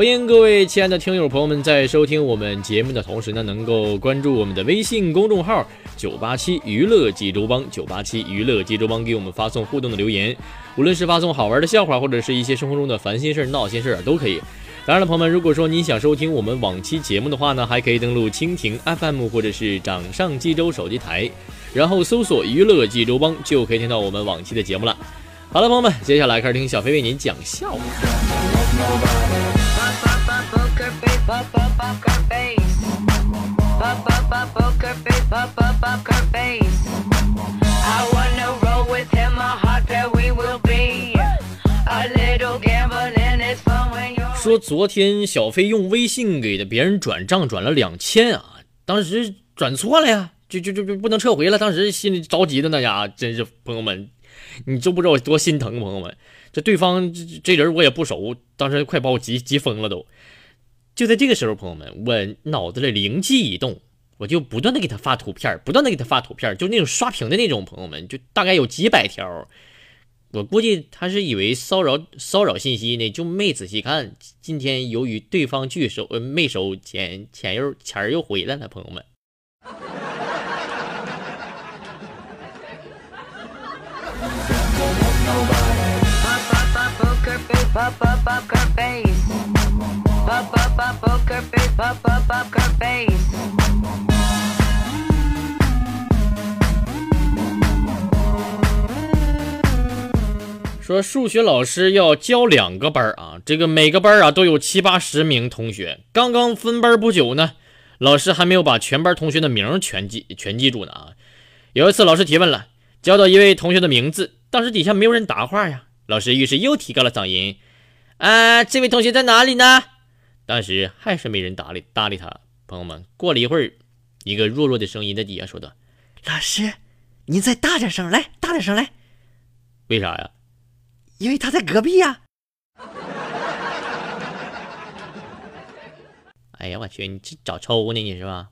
欢迎各位亲爱的听友朋友们，在收听我们节目的同时呢，能够关注我们的微信公众号“九八七娱乐济州帮”，九八七娱乐济州帮给我们发送互动的留言，无论是发送好玩的笑话，或者是一些生活中的烦心事儿闹心事儿都可以。当然了，朋友们，如果说你想收听我们往期节目的话呢，还可以登录蜻蜓 FM 或者是掌上济州手机台，然后搜索“娱乐济州帮”，就可以听到我们往期的节目了。好了，朋友们，接下来开始听小飞为您讲笑话。说昨天小飞用微信给的别人转账转了两千啊，当时转错了呀，就就就就不能撤回了，当时心里着急的那家，真是朋友们，你就不知道我多心疼朋友们，这对方这这人我也不熟，当时快把我急急疯了都。就在这个时候，朋友们，我脑子里灵机一动，我就不断的给他发图片，不断的给他发图片，就那种刷屏的那种，朋友们，就大概有几百条。我估计他是以为骚扰骚扰信息呢，就没仔细看。今天由于对方拒收，呃，没收钱，钱又钱又回来了，朋友们。说数学老师要教两个班啊，这个每个班啊都有七八十名同学。刚刚分班不久呢，老师还没有把全班同学的名全记全记住呢啊。有一次老师提问了，叫到一位同学的名字，当时底下没有人答话呀。老师于是又提高了嗓音：“啊，这位同学在哪里呢？”当时还是没人搭理搭理他，朋友们。过了一会儿，一个弱弱的声音在底下说道：“老师，您再大点声，来，大点声来。为啥呀？因为他在隔壁呀。”哎呀，我去，你这找抽呢？你是吧？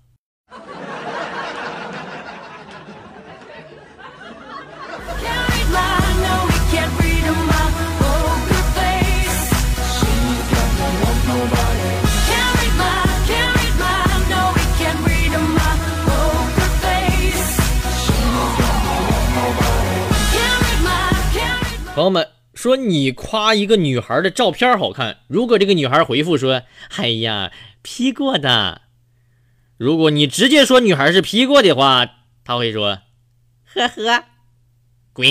朋友们说，你夸一个女孩的照片好看，如果这个女孩回复说：“哎呀，P 过的。”如果你直接说女孩是 P 过的话，她会说：“呵呵，滚。”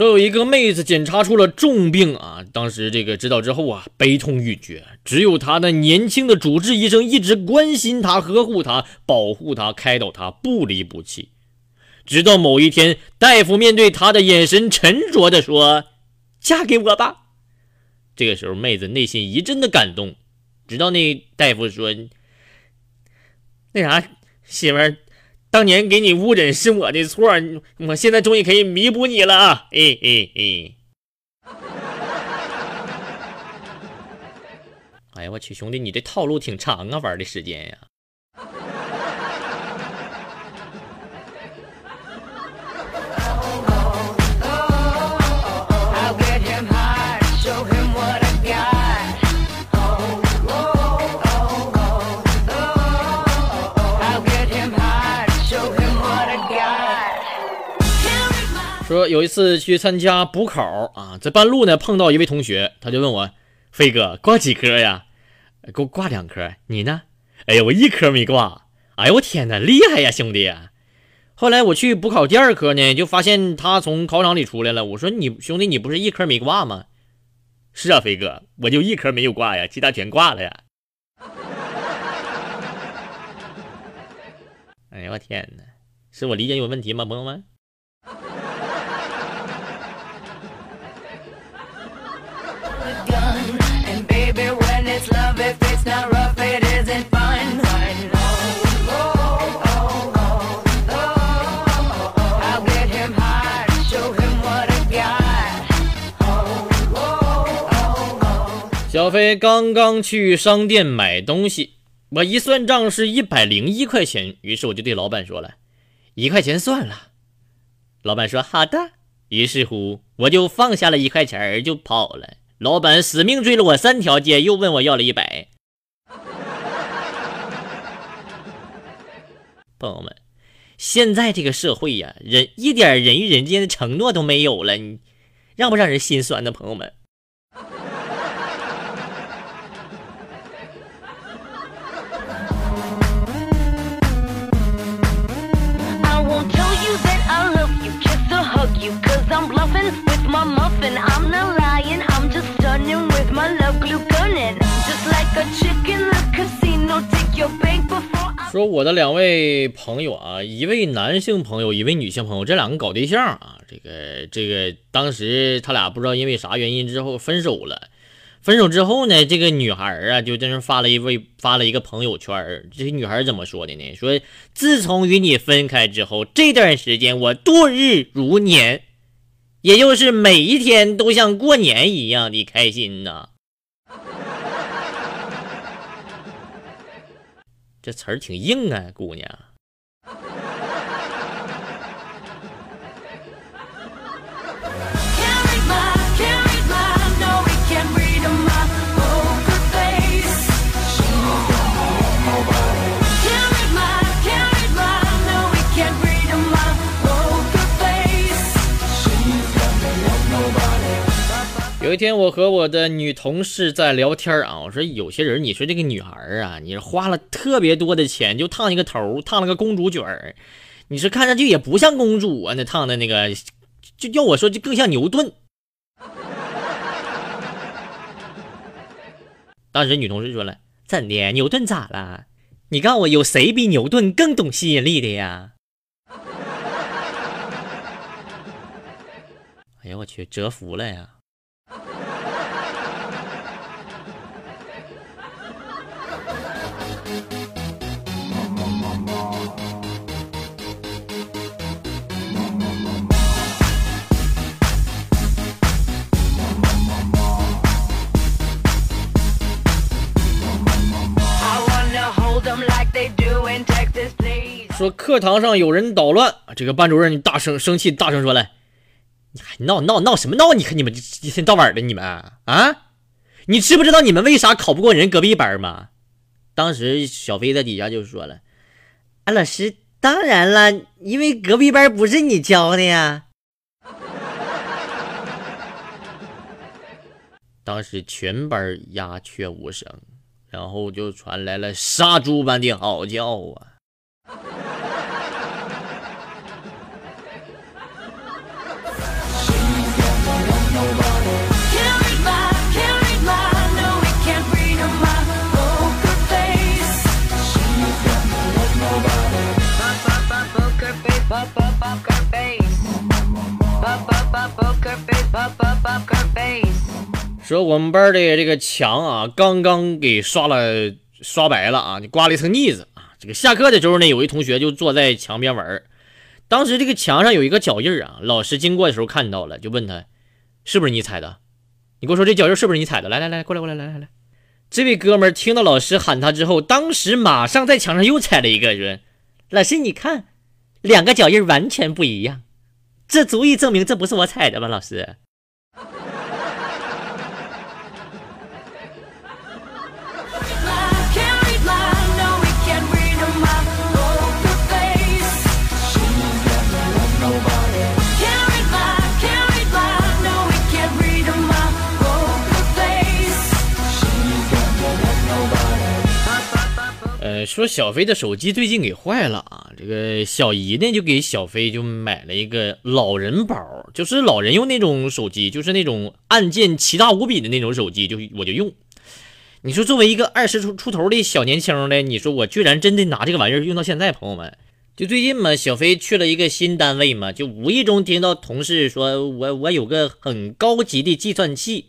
说有一个妹子检查出了重病啊，当时这个知道之后啊，悲痛欲绝。只有她的年轻的主治医生一直关心她、呵护她、保护她、开导她，不离不弃。直到某一天，大夫面对她的眼神沉着的说：“嫁给我吧。”这个时候，妹子内心一阵的感动。直到那大夫说：“那啥，媳妇儿。”当年给你误诊是我的错，我现在终于可以弥补你了啊。哎哎哎。哎呀，我去，兄弟，你这套路挺长啊，玩的时间呀。说有一次去参加补考啊，在半路呢碰到一位同学，他就问我：“飞哥挂几科呀？”给我挂两科。你呢？哎呀，我一科没挂。哎呦我天哪，厉害呀，兄弟！后来我去补考第二科呢，就发现他从考场里出来了。我说：“你兄弟，你不是一科没挂吗？”是啊，飞哥，我就一科没有挂呀，其他全挂了呀。哎呀我天哪，是我理解有问题吗，朋友们？Love if it's not rough it isn't fun 小飞刚刚去商店买东西，我一算账是一百零一块钱，于是我就对老板说了：“一块钱算了。”老板说：“好的。”于是乎，我就放下了一块钱就跑了。老板死命追了我三条街，又问我要了一百。朋友们，现在这个社会呀，人一点人与人之间的承诺都没有了，你让不让人心酸呢？朋友们。说我的两位朋友啊，一位男性朋友，一位女性朋友，这两个搞对象啊，这个这个当时他俩不知道因为啥原因之后分手了。分手之后呢，这个女孩啊就在那发了一位发了一个朋友圈，这女孩怎么说的呢？说自从与你分开之后，这段时间我度日如年，也就是每一天都像过年一样的开心呐。这词儿挺硬啊，姑娘。天，我和我的女同事在聊天啊，我说有些人，你说这个女孩啊，你花了特别多的钱就烫一个头，烫了个公主卷儿，你是看上去也不像公主啊，那烫的那个，就要我说就更像牛顿。当时女同事说了：“怎的？牛顿咋了？你告诉我，有谁比牛顿更懂吸引力的呀？”哎呀，我去，折服了呀！说课堂上有人捣乱，这个班主任大声生气，大声说了：“你还闹闹闹什么闹？你看你们一天到晚的，你们啊，你知不知道你们为啥考不过人隔壁班吗？”当时小飞在底下就说了：“啊，老师，当然了，因为隔壁班不是你教的呀。”当时全班鸦雀无声，然后就传来了杀猪般的嚎叫啊！我们班的这个墙啊，刚刚给刷了刷白了啊，你刮了一层腻子啊。这个下课的时候呢，有一同学就坐在墙边玩当时这个墙上有一个脚印啊，老师经过的时候看到了，就问他是不是你踩的？你给我说这脚印是不是你踩的？来来来，过来过来来来来。这位哥们儿听到老师喊他之后，当时马上在墙上又踩了一个，说：“老师，你看，两个脚印完全不一样，这足以证明这不是我踩的吧？”老师。说小飞的手机最近给坏了啊，这个小姨呢就给小飞就买了一个老人宝，就是老人用那种手机，就是那种按键奇大无比的那种手机，就我就用。你说作为一个二十出出头的小年轻的，你说我居然真的拿这个玩意儿用到现在，朋友们，就最近嘛，小飞去了一个新单位嘛，就无意中听到同事说我我有个很高级的计算器。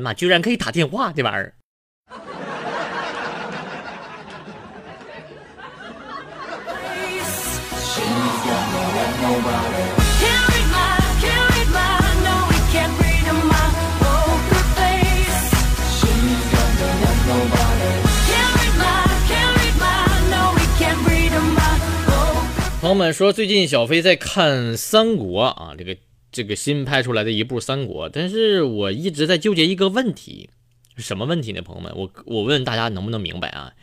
妈！居然可以打电话，这玩意儿。朋友们说，最近小飞在看《三国》啊，这个。这个新拍出来的一部《三国》，但是我一直在纠结一个问题，什么问题呢？朋友们，我我问大家能不能明白啊？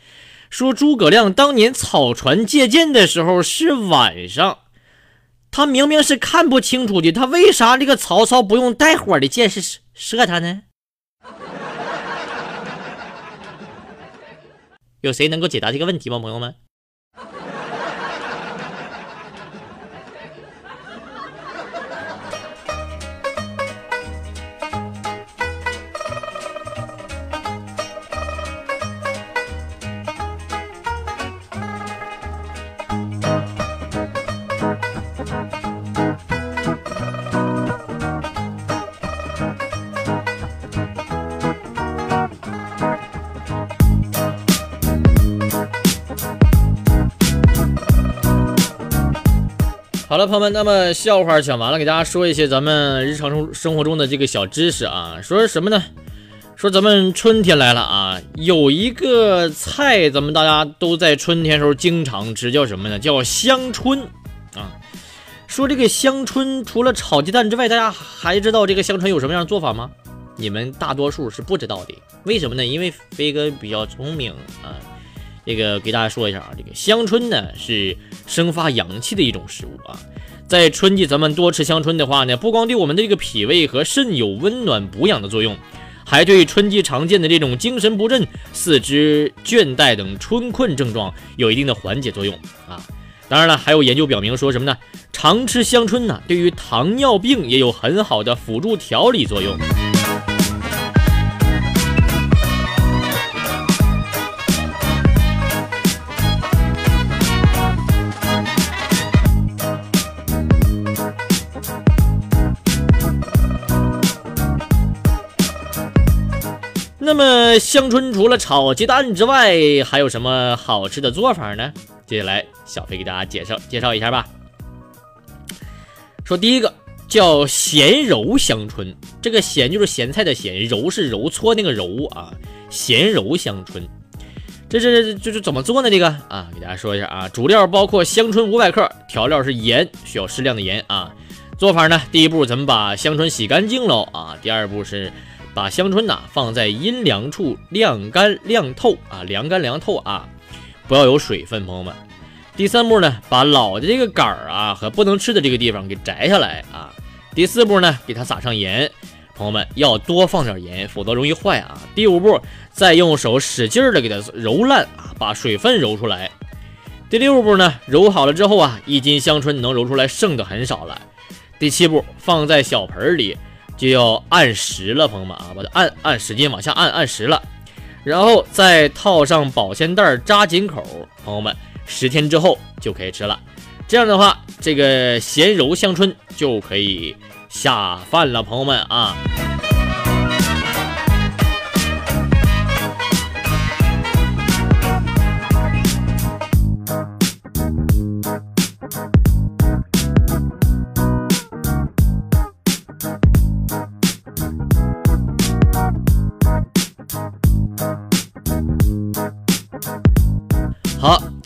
说诸葛亮当年草船借箭的时候是晚上，他明明是看不清楚的，他为啥这个曹操不用带火的箭是射他呢？有谁能够解答这个问题吗？朋友们？好了，朋友们，那么笑话讲完了，给大家说一些咱们日常生生活中的这个小知识啊。说什么呢？说咱们春天来了啊，有一个菜，咱们大家都在春天时候经常吃，叫什么呢？叫香椿啊。说这个香椿除了炒鸡蛋之外，大家还知道这个香椿有什么样的做法吗？你们大多数是不知道的。为什么呢？因为飞哥比较聪明啊。这个给大家说一下啊，这个香椿呢是生发阳气的一种食物啊，在春季咱们多吃香椿的话呢，不光对我们的这个脾胃和肾有温暖补养的作用，还对春季常见的这种精神不振、四肢倦怠等春困症状有一定的缓解作用啊。当然了，还有研究表明说什么呢？常吃香椿呢，对于糖尿病也有很好的辅助调理作用。那么香椿除了炒鸡蛋之外，还有什么好吃的做法呢？接下来小飞给大家介绍介绍一下吧。说第一个叫咸柔香椿，这个咸就是咸菜的咸，揉是揉搓那个揉啊，咸柔香椿。这这这是怎么做呢？这个啊，给大家说一下啊，主料包括香椿五百克，调料是盐，需要适量的盐啊。做法呢，第一步咱们把香椿洗干净喽啊，第二步是。把香椿呐放在阴凉处晾干晾透啊，凉干凉透啊，不要有水分，朋友们。第三步呢，把老的这个杆儿啊和不能吃的这个地方给摘下来啊。第四步呢，给它撒上盐，朋友们要多放点盐，否则容易坏啊。第五步，再用手使劲的给它揉烂啊，把水分揉出来。第六步呢，揉好了之后啊，一斤香椿能揉出来剩的很少了。第七步，放在小盆里。就要按时了，朋友们啊，把它按按使劲往下按按时了，然后再套上保鲜袋扎紧口，朋友们十天之后就可以吃了。这样的话，这个咸柔香椿就可以下饭了，朋友们啊。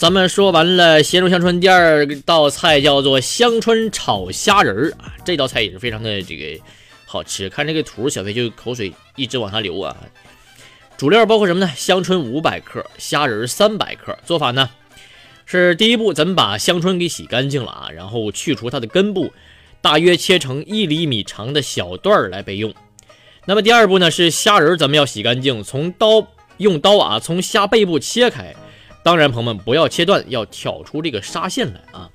咱们说完了咸肉香椿，第二道菜叫做香椿炒虾仁儿啊，这道菜也是非常的这个好吃。看这个图，小飞就口水一直往下流啊。主料包括什么呢？香椿五百克，虾仁三百克。做法呢是第一步，咱们把香椿给洗干净了啊，然后去除它的根部，大约切成一厘米长的小段儿来备用。那么第二步呢是虾仁，咱们要洗干净，从刀用刀啊从虾背部切开。当然，朋友们不要切断，要挑出这个纱线来啊。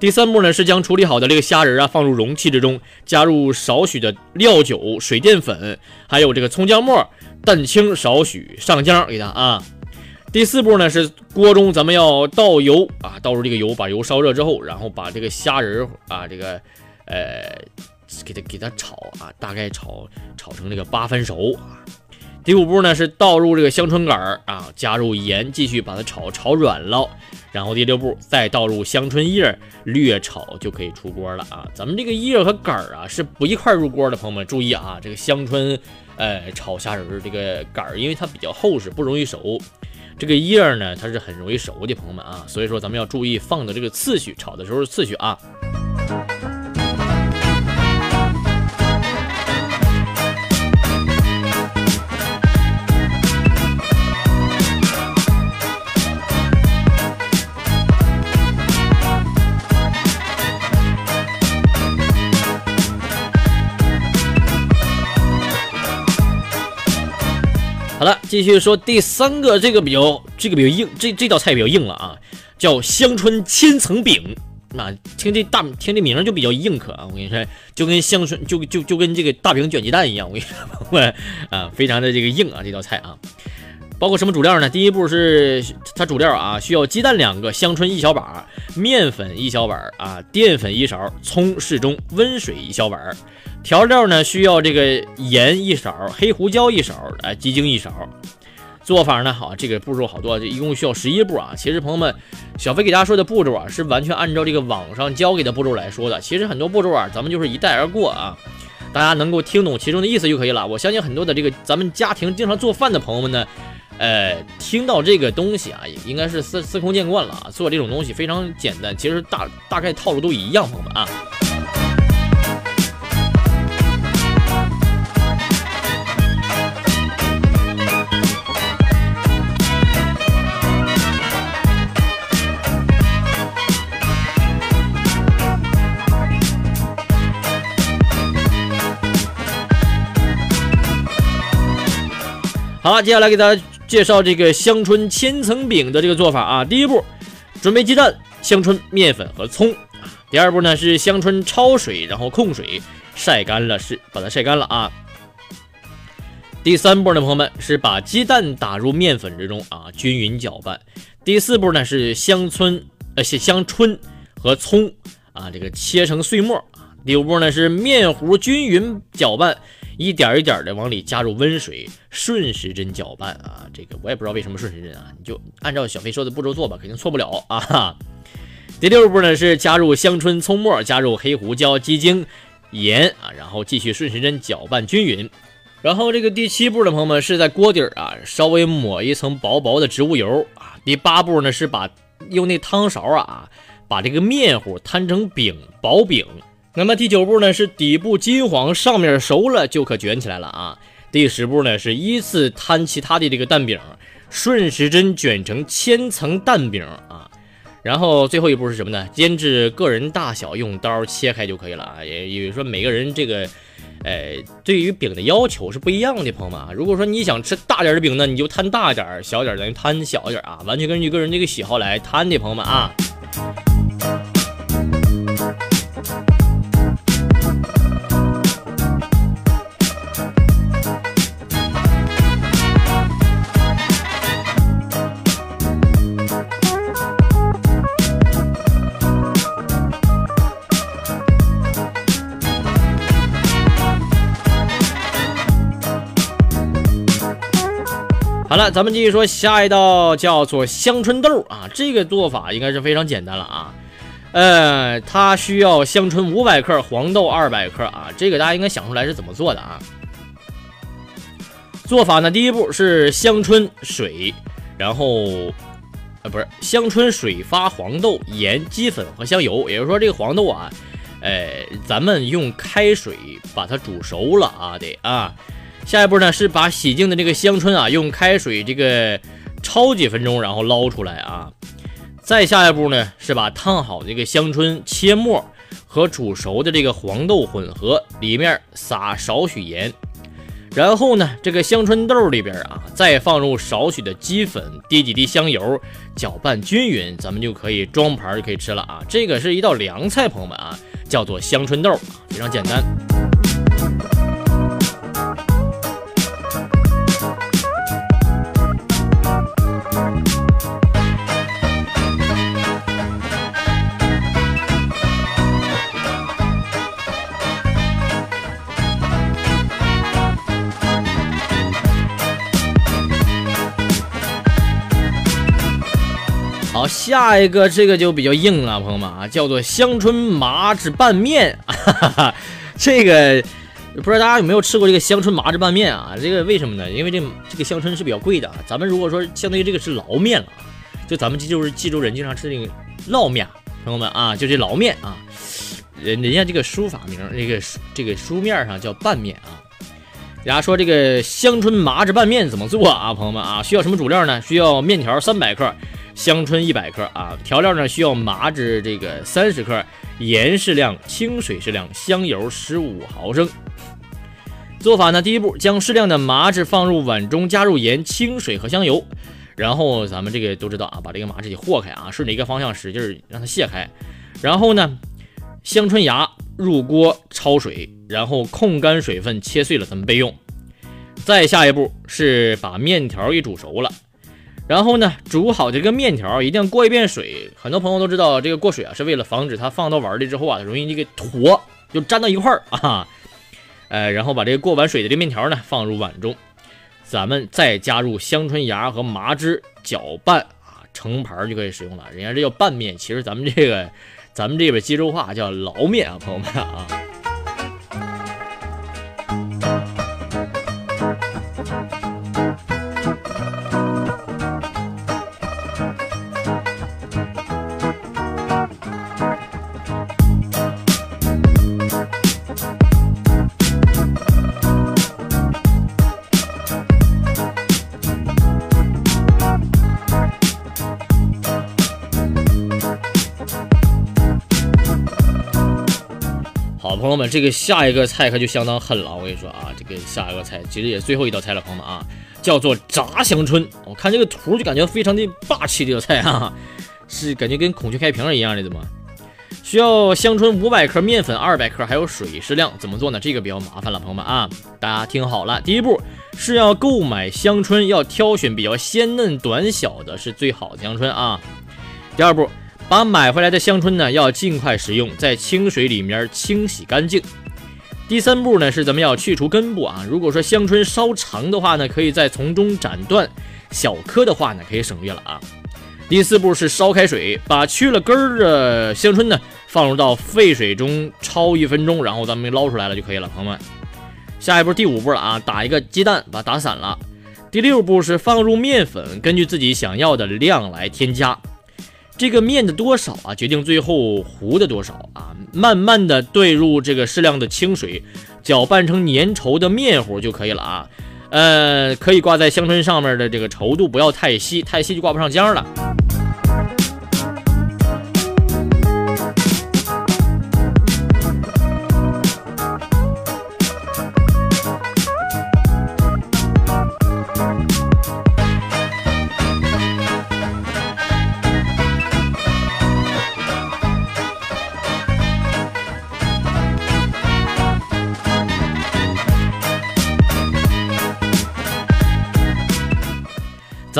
第三步呢是将处理好的这个虾仁啊放入容器之中，加入少许的料酒、水淀粉，还有这个葱姜末、蛋清少许，上浆给它啊。第四步呢是锅中咱们要倒油啊，倒入这个油，把油烧热之后，然后把这个虾仁啊这个呃给它给它炒啊，大概炒炒成这个八分熟啊。第五步呢是倒入这个香椿杆儿啊，加入盐，继续把它炒炒软了。然后第六步再倒入香椿叶，略炒就可以出锅了啊。咱们这个叶和杆儿啊是不一块入锅的，朋友们注意啊。这个香椿，呃，炒虾仁儿这个杆儿，因为它比较厚实，不容易熟。这个叶儿呢，它是很容易熟的，朋友们啊。所以说咱们要注意放的这个次序，炒的时候次序啊。好了，继续说第三个，这个比较，这个比较硬，这这道菜比较硬了啊，叫香椿千层饼。那听这大，听这名就比较硬可啊。我跟你说，就跟香椿，就就就跟这个大饼卷鸡蛋一样。我跟你说，啊，非常的这个硬啊，这道菜啊。包括什么主料呢？第一步是它主料啊，需要鸡蛋两个，香椿一小把，面粉一小碗啊，淀粉一勺，葱适中，温水一小碗。调料呢，需要这个盐一勺，黑胡椒一勺，哎，鸡精一勺。做法呢，好，这个步骤好多，这一共需要十一步啊。其实朋友们，小飞给大家说的步骤啊，是完全按照这个网上教给的步骤来说的。其实很多步骤啊，咱们就是一带而过啊，大家能够听懂其中的意思就可以了。我相信很多的这个咱们家庭经常做饭的朋友们呢。呃，听到这个东西啊，也应该是司司空见惯了啊。做这种东西非常简单，其实大大概套路都一样，朋友们啊。好了，接下来给大家。介绍这个香椿千层饼的这个做法啊，第一步，准备鸡蛋、香椿、面粉和葱。第二步呢是香椿焯水，然后控水晒干了，是把它晒干了啊。第三步呢，朋友们是把鸡蛋打入面粉之中啊，均匀搅拌。第四步呢是香椿呃香椿和葱啊，这个切成碎末。第五步呢是面糊均匀搅拌。一点一点的往里加入温水，顺时针搅拌啊！这个我也不知道为什么顺时针啊，你就按照小飞说的步骤做吧，肯定错不了啊。第六步呢是加入香椿、葱末，加入黑胡椒、鸡精、盐啊，然后继续顺时针搅拌均匀。然后这个第七步的朋友们是在锅底儿啊稍微抹一层薄薄的植物油啊。第八步呢是把用那汤勺啊把这个面糊摊成饼，薄饼。那么第九步呢是底部金黄，上面熟了就可卷起来了啊。第十步呢是依次摊其他的这个蛋饼，顺时针卷成千层蛋饼啊。然后最后一步是什么呢？煎至个人大小，用刀切开就可以了啊。也也就是说每个人这个，呃，对于饼的要求是不一样的，朋友们啊。如果说你想吃大点的饼呢，你就摊大点儿；小点咱就摊小点啊，完全根据个人这个喜好来摊的，朋友们啊。好了，咱们继续说下一道，叫做香椿豆啊。这个做法应该是非常简单了啊。呃，它需要香椿五百克，黄豆二百克啊。这个大家应该想出来是怎么做的啊？做法呢，第一步是香椿水，然后呃，不是香椿水发黄豆、盐、鸡粉和香油。也就是说，这个黄豆啊，呃，咱们用开水把它煮熟了啊，得啊。下一步呢是把洗净的这个香椿啊，用开水这个焯几分钟，然后捞出来啊。再下一步呢是把烫好的这个香椿切末和煮熟的这个黄豆混合，里面撒少许盐。然后呢，这个香椿豆里边啊，再放入少许的鸡粉，滴几滴香油，搅拌均匀，咱们就可以装盘就可以吃了啊。这个是一道凉菜，朋友们啊，叫做香椿豆，非常简单。下一个这个就比较硬了，朋友们啊，叫做香椿麻汁拌面。哈哈哈，这个不知道大家有没有吃过这个香椿麻汁拌面啊？这个为什么呢？因为这这个香椿是比较贵的啊。咱们如果说相当于这个是捞面了，就咱们这就是冀州人经常吃这个捞面，朋友们啊，就这捞面啊，人人家这个书法名，这个这个书面上叫拌面啊。大家说这个香椿麻汁拌面怎么做啊？朋友们啊，需要什么主料呢？需要面条三百克。香椿一百克啊，调料呢需要麻汁这个三十克，盐适量，清水适量，香油十五毫升。做法呢，第一步将适量的麻汁放入碗中，加入盐、清水和香油，然后咱们这个都知道啊，把这个麻汁给和开啊，顺着一个方向使劲让它卸开。然后呢，香椿芽入锅焯水，然后控干水分，切碎了咱们备用。再下一步是把面条给煮熟了。然后呢，煮好这个面条一定要过一遍水。很多朋友都知道，这个过水啊，是为了防止它放到碗里之后啊，容易这个坨就粘到一块儿啊。呃，然后把这个过完水的这面条呢放入碗中，咱们再加入香椿芽和麻汁搅拌啊，成盘就可以使用了。人家这叫拌面，其实咱们这个咱们这边冀州话叫捞面啊，朋友们啊。这个下一个菜可就相当狠了。我跟你说啊，这个下一个菜其实也最后一道菜了，朋友们啊，叫做炸香椿。我看这个图就感觉非常的霸气，这道菜啊，是感觉跟孔雀开屏一样的，怎么？需要香椿五百克，面粉二百克，还有水适量。怎么做呢？这个比较麻烦了，朋友们啊，大家听好了，第一步是要购买香椿，要挑选比较鲜嫩短小的，是最好的香椿啊。第二步。把买回来的香椿呢，要尽快食用，在清水里面清洗干净。第三步呢，是咱们要去除根部啊。如果说香椿稍长的话呢，可以再从中斩断；小颗的话呢，可以省略了啊。第四步是烧开水，把去了根儿的香椿呢，放入到沸水中焯一分钟，然后咱们捞出来了就可以了，朋友们。下一步第五步了啊，打一个鸡蛋，把它打散了。第六步是放入面粉，根据自己想要的量来添加。这个面的多少啊，决定最后糊的多少啊。慢慢的兑入这个适量的清水，搅拌成粘稠的面糊就可以了啊。呃，可以挂在香椿上面的这个稠度不要太稀，太稀就挂不上浆了。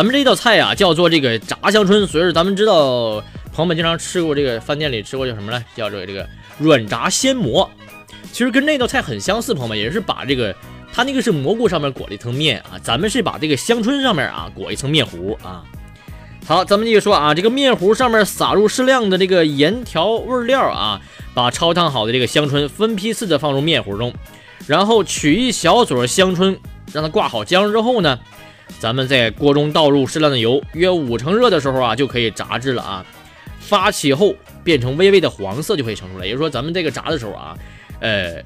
咱们这道菜呀，叫做这个炸香椿。所以说，咱们知道朋友们经常吃过这个饭店里吃过叫什么呢？叫做这个软炸鲜蘑。其实跟那道菜很相似，朋友们也是把这个它那个是蘑菇上面裹了一层面啊，咱们是把这个香椿上面啊裹一层面糊啊。好，咱们继续说啊，这个面糊上面撒入适量的这个盐调味料啊，把焯烫好的这个香椿分批次的放入面糊中，然后取一小撮香椿，让它挂好浆之后呢。咱们在锅中倒入适量的油，约五成热的时候啊，就可以炸制了啊。发起后变成微微的黄色就可以盛出来，也就是说咱们这个炸的时候啊，呃，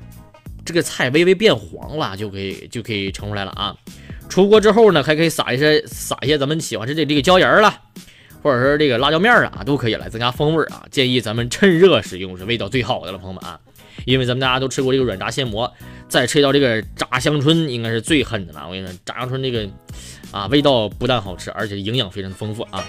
这个菜微微变黄了就可以就可以盛出来了啊。出锅之后呢，还可以撒一些撒一些咱们喜欢吃的这个椒盐了，或者是这个辣椒面啊，都可以来增加风味啊。建议咱们趁热食用是味道最好的了，朋友们啊。因为咱们大家都吃过这个软炸鲜蘑，再吃到这个炸香椿，应该是最狠的了。我跟你说，炸香椿这个啊，味道不但好吃，而且营养非常的丰富啊。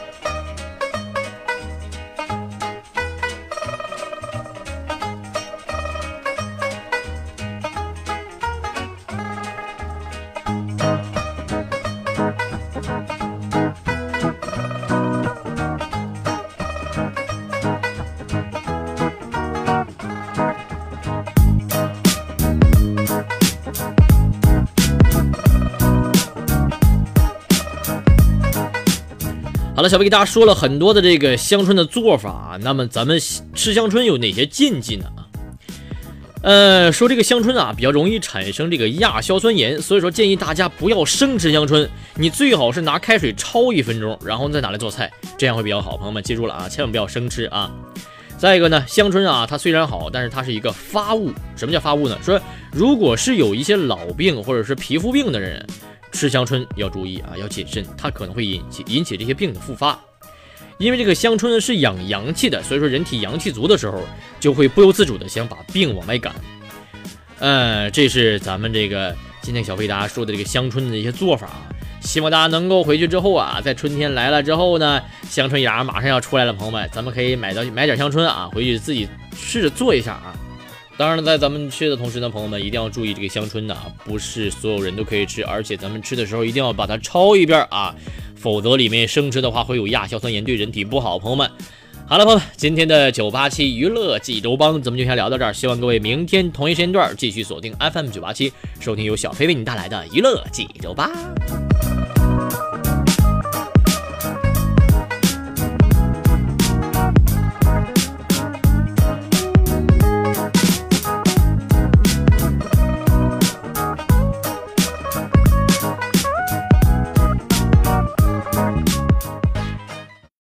了，小飞给大家说了很多的这个香椿的做法，那么咱们吃香椿有哪些禁忌呢？呃，说这个香椿啊比较容易产生这个亚硝酸盐，所以说建议大家不要生吃香椿，你最好是拿开水焯一分钟，然后再拿来做菜，这样会比较好。朋友们记住了啊，千万不要生吃啊。再一个呢，香椿啊，它虽然好，但是它是一个发物。什么叫发物呢？说如果是有一些老病或者是皮肤病的人。吃香椿要注意啊，要谨慎，它可能会引起引起这些病的复发。因为这个香椿是养阳气的，所以说人体阳气足的时候，就会不由自主的想把病往外赶。嗯，这是咱们这个今天小飞大家说的这个香椿的一些做法啊。希望大家能够回去之后啊，在春天来了之后呢，香椿芽马上要出来了，朋友们，咱们可以买到买点香椿啊，回去自己试着做一下啊。当然了，在咱们吃的同时呢，朋友们一定要注意这个香椿呢，不是所有人都可以吃，而且咱们吃的时候一定要把它焯一遍啊，否则里面生吃的话会有亚硝酸盐，对人体不好。朋友们，好了，朋友们，今天的九八七娱乐济州帮咱们就先聊到这儿，希望各位明天同一时间段继续锁定 FM 九八七，收听由小飞为你带来的娱乐济州帮。